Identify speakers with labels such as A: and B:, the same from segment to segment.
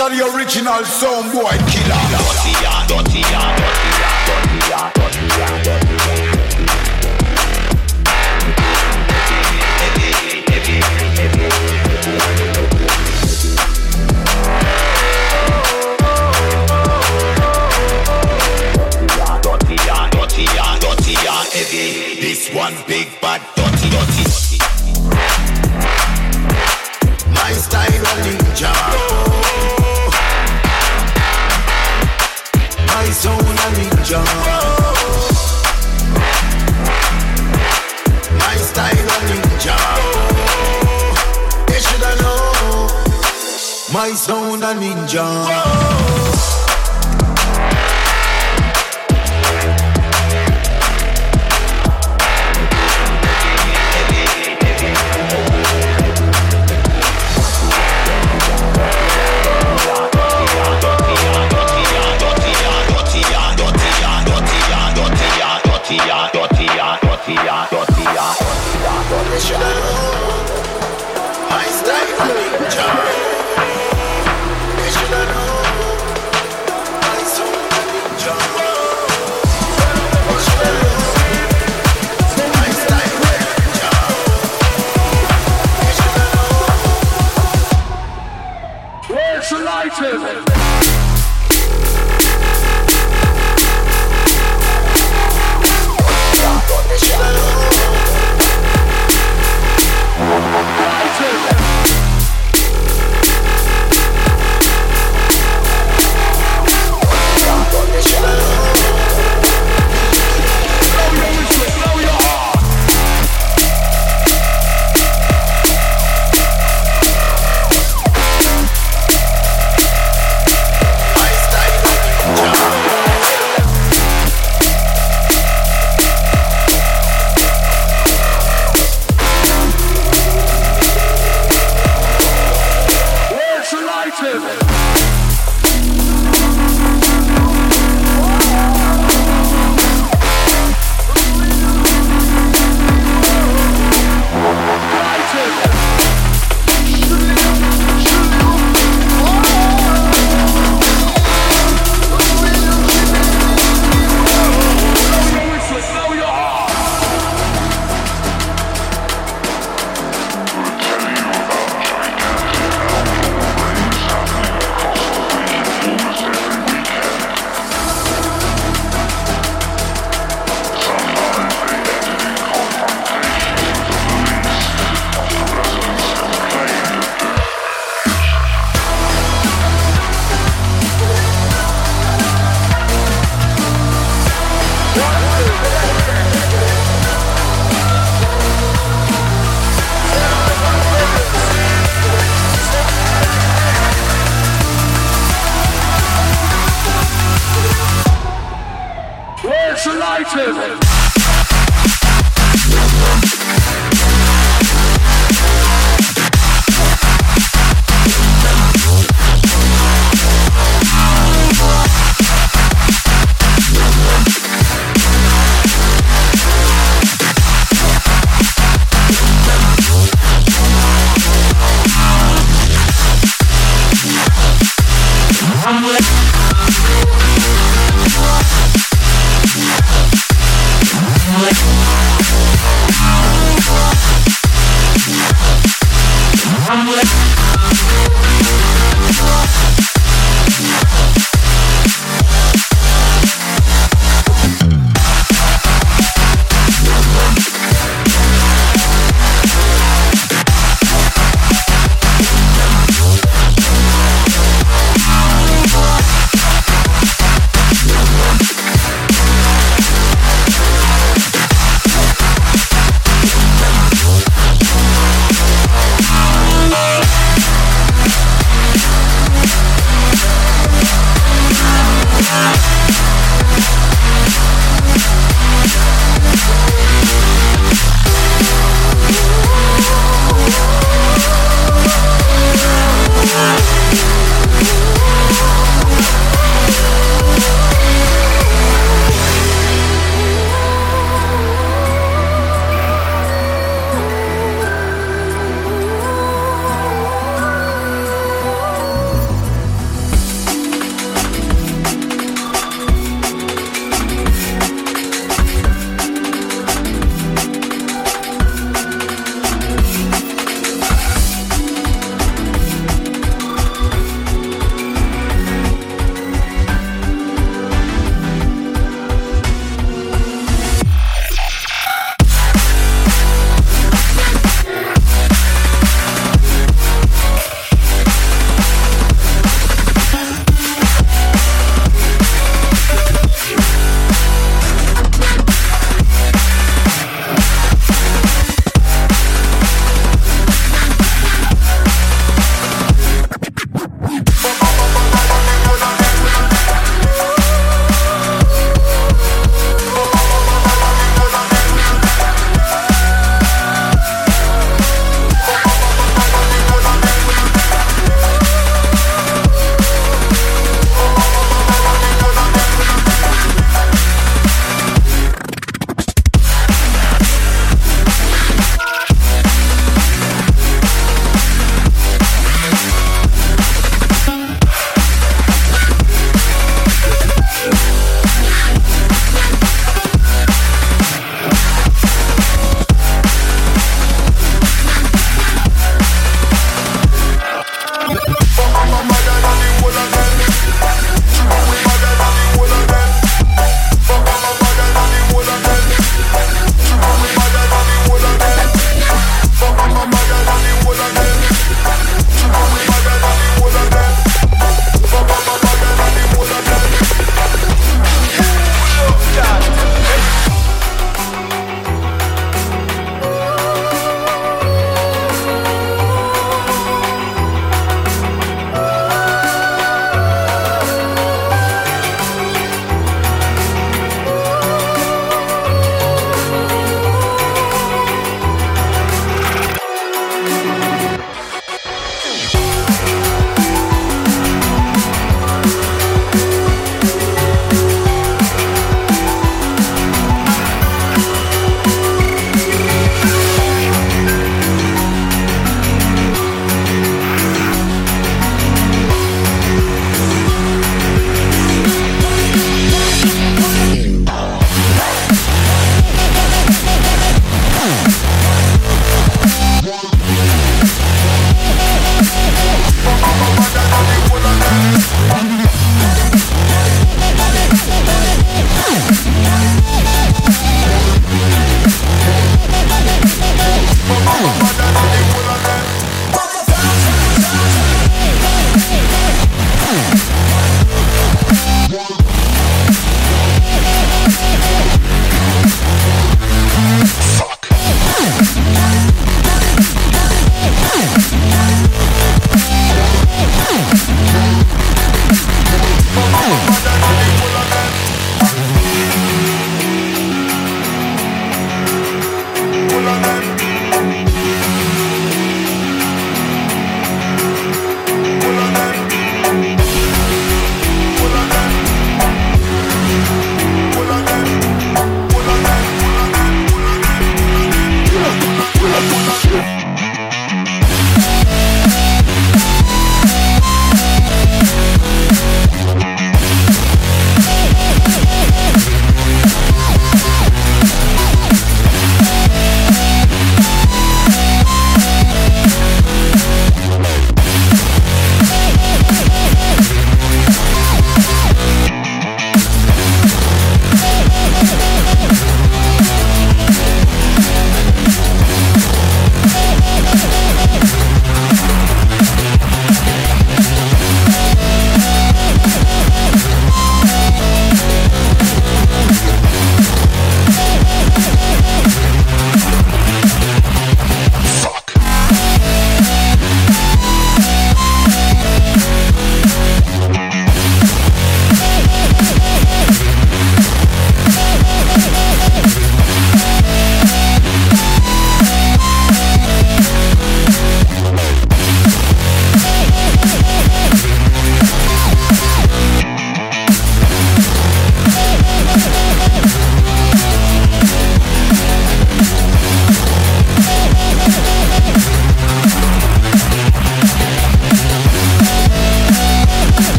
A: This
B: are the original sound boy killer. Sound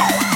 C: Fucking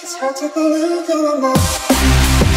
C: It's hard to believe in
D: a